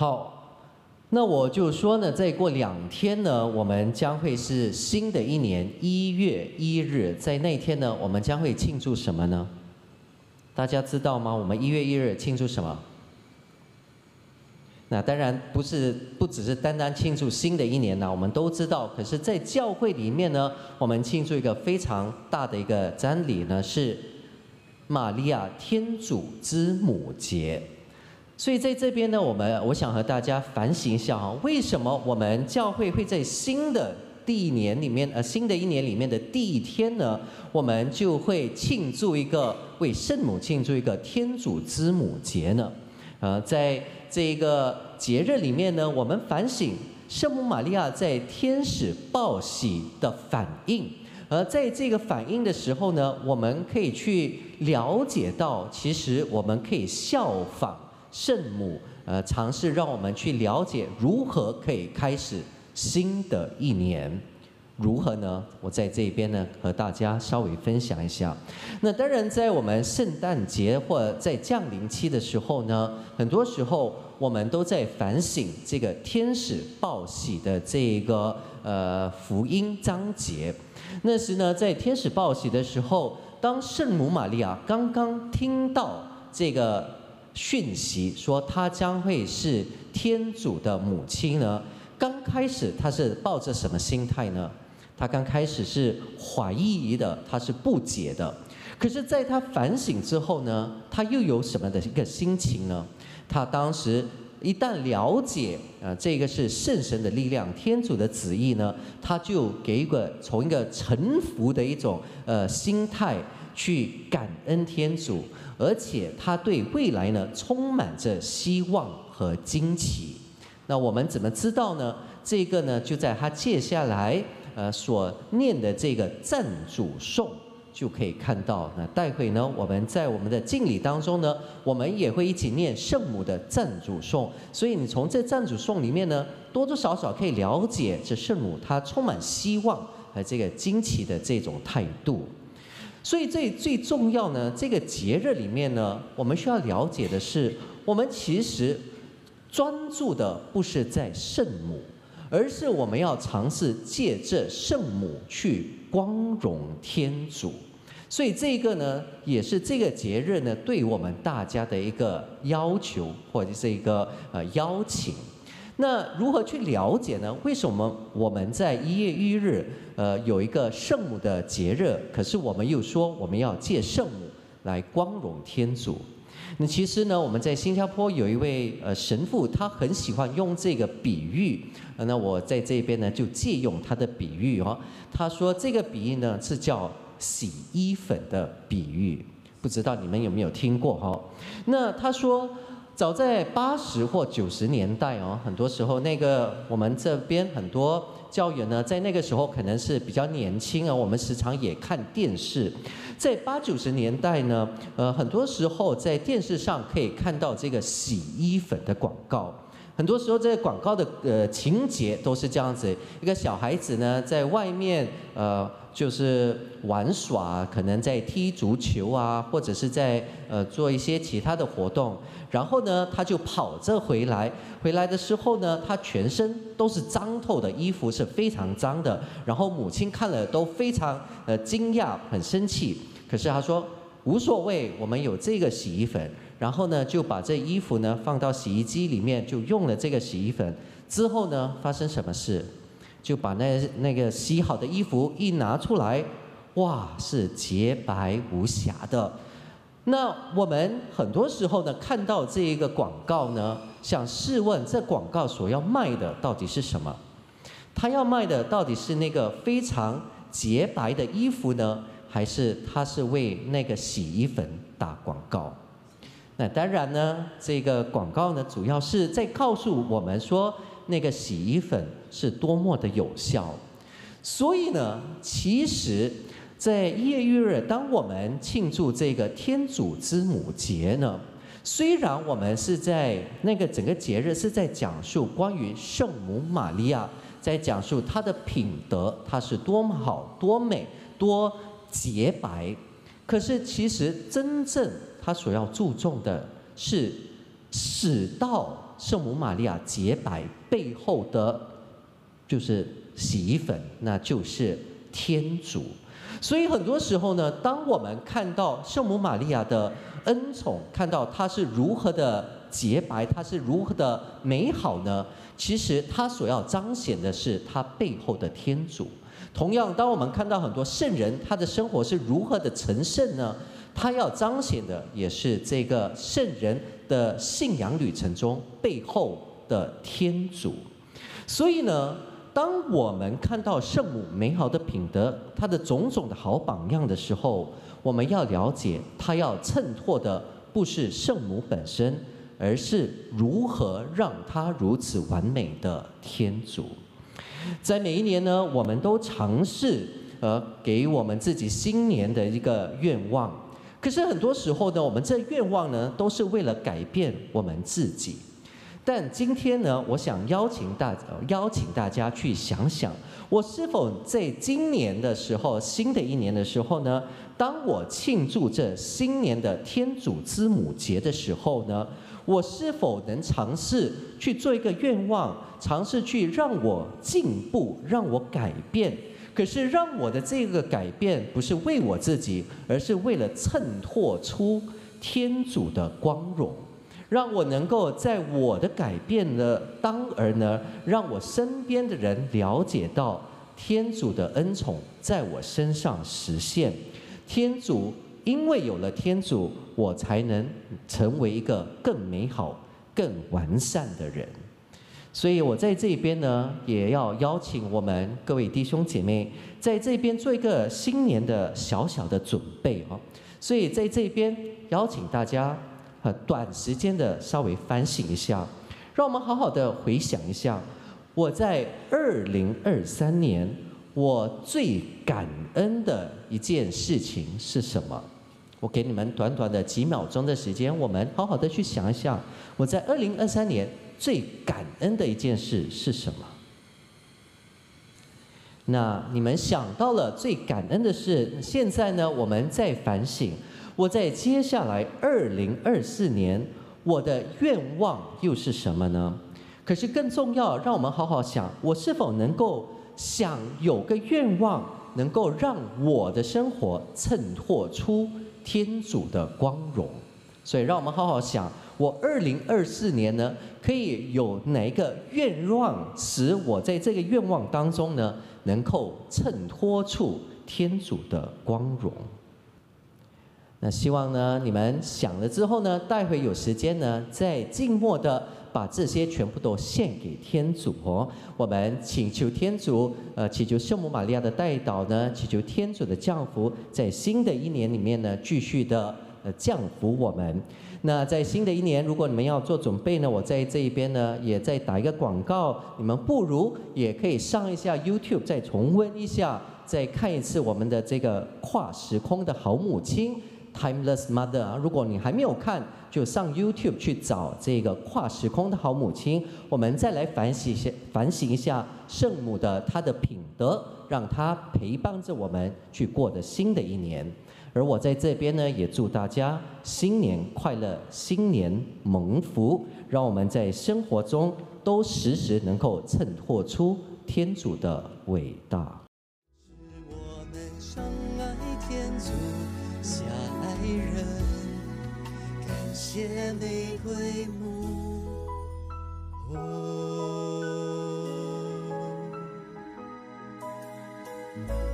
好，那我就说呢，再过两天呢，我们将会是新的一年一月一日，在那天呢，我们将会庆祝什么呢？大家知道吗？我们一月一日庆祝什么？那当然不是，不只是单单庆祝新的一年呢，我们都知道。可是，在教会里面呢，我们庆祝一个非常大的一个真理呢，是玛利亚天主之母节。所以在这边呢，我们我想和大家反省一下哈，为什么我们教会会在新的第一年里面，呃，新的一年里面的第一天呢，我们就会庆祝一个为圣母庆祝一个天主之母节呢？呃，在这个节日里面呢，我们反省圣母玛利亚在天使报喜的反应，而在这个反应的时候呢，我们可以去了解到，其实我们可以效仿。圣母，呃，尝试让我们去了解如何可以开始新的一年，如何呢？我在这边呢，和大家稍微分享一下。那当然，在我们圣诞节或在降临期的时候呢，很多时候我们都在反省这个天使报喜的这个呃福音章节。那时呢，在天使报喜的时候，当圣母玛利亚刚刚听到这个。讯息说她将会是天主的母亲呢？刚开始她是抱着什么心态呢？她刚开始是怀疑的，她是不解的。可是，在她反省之后呢，她又有什么的一个心情呢？她当时一旦了解啊，这个是圣神的力量、天主的旨意呢，她就给一个从一个臣服的一种呃心态去感恩天主。而且他对未来呢充满着希望和惊奇。那我们怎么知道呢？这个呢就在他接下来呃所念的这个赞主颂就可以看到。那待会呢我们在我们的敬礼当中呢，我们也会一起念圣母的赞主颂。所以你从这赞主颂里面呢，多多少少可以了解这圣母她充满希望和这个惊奇的这种态度。所以最最重要呢，这个节日里面呢，我们需要了解的是，我们其实专注的不是在圣母，而是我们要尝试借着圣母去光荣天主。所以这个呢，也是这个节日呢，对我们大家的一个要求或者是一个呃邀请。那如何去了解呢？为什么我们在一月一日，呃，有一个圣母的节日，可是我们又说我们要借圣母来光荣天主？那其实呢，我们在新加坡有一位呃神父，他很喜欢用这个比喻。那我在这边呢，就借用他的比喻哦。他说这个比喻呢是叫洗衣粉的比喻，不知道你们有没有听过哈？那他说。早在八十或九十年代哦，很多时候那个我们这边很多教员呢，在那个时候可能是比较年轻啊，我们时常也看电视。在八九十年代呢，呃，很多时候在电视上可以看到这个洗衣粉的广告。很多时候这个广告的呃情节都是这样子：一个小孩子呢在外面呃就是玩耍，可能在踢足球啊，或者是在呃做一些其他的活动。然后呢，他就跑着回来。回来的时候呢，他全身都是脏透的，衣服是非常脏的。然后母亲看了都非常呃惊讶，很生气。可是他说无所谓，我们有这个洗衣粉。然后呢，就把这衣服呢放到洗衣机里面，就用了这个洗衣粉。之后呢，发生什么事？就把那那个洗好的衣服一拿出来，哇，是洁白无瑕的。那我们很多时候呢，看到这一个广告呢，想试问这广告所要卖的到底是什么？他要卖的到底是那个非常洁白的衣服呢，还是他是为那个洗衣粉打广告？那当然呢，这个广告呢，主要是在告诉我们说，那个洗衣粉是多么的有效。所以呢，其实。在一月一日，当我们庆祝这个天主之母节呢，虽然我们是在那个整个节日是在讲述关于圣母玛利亚，在讲述她的品德，她是多么好、多美、多洁白，可是其实真正他所要注重的是使到圣母玛利亚洁白背后的，就是洗衣粉，那就是天主。所以很多时候呢，当我们看到圣母玛利亚的恩宠，看到她是如何的洁白，她是如何的美好呢？其实她所要彰显的是她背后的天主。同样，当我们看到很多圣人，他的生活是如何的成圣呢？他要彰显的也是这个圣人的信仰旅程中背后的天主。所以呢，当我们看到圣母美好的品德，她的种种的好榜样的时候，我们要了解，她要衬托的不是圣母本身，而是如何让她如此完美的天主。在每一年呢，我们都尝试呃给我们自己新年的一个愿望。可是很多时候呢，我们这愿望呢，都是为了改变我们自己。但今天呢，我想邀请大邀请大家去想想，我是否在今年的时候，新的一年的时候呢，当我庆祝这新年的天主之母节的时候呢？我是否能尝试去做一个愿望，尝试去让我进步，让我改变？可是让我的这个改变不是为我自己，而是为了衬托出天主的光荣，让我能够在我的改变的当儿呢，让我身边的人了解到天主的恩宠在我身上实现，天主。因为有了天主，我才能成为一个更美好、更完善的人。所以我在这边呢，也要邀请我们各位弟兄姐妹，在这边做一个新年的小小的准备哦。所以在这边邀请大家，呃，短时间的稍微反省一下，让我们好好的回想一下，我在二零二三年我最感恩的一件事情是什么？我给你们短短的几秒钟的时间，我们好好的去想一想，我在二零二三年最感恩的一件事是什么？那你们想到了最感恩的事，现在呢，我们在反省，我在接下来二零二四年，我的愿望又是什么呢？可是更重要，让我们好好想，我是否能够想有个愿望，能够让我的生活衬托出。天主的光荣，所以让我们好好想，我二零二四年呢，可以有哪一个愿望，使我在这个愿望当中呢，能够衬托出天主的光荣。那希望呢，你们想了之后呢，待会有时间呢，再静默的把这些全部都献给天主哦。我们请求天主，呃，祈求圣母玛利亚的代祷呢，祈求天主的降福，在新的一年里面呢，继续的降服我们。那在新的一年，如果你们要做准备呢，我在这一边呢，也在打一个广告，你们不如也可以上一下 YouTube，再重温一下，再看一次我们的这个跨时空的好母亲。Timeless Mother，如果你还没有看，就上 YouTube 去找这个跨时空的好母亲。我们再来反省一下，反省一下圣母的她的品德，让他陪伴着我们去过的新的一年。而我在这边呢，也祝大家新年快乐，新年蒙福，让我们在生活中都时时能够衬托出天主的伟大。人，谢玫瑰木。哦。Bye.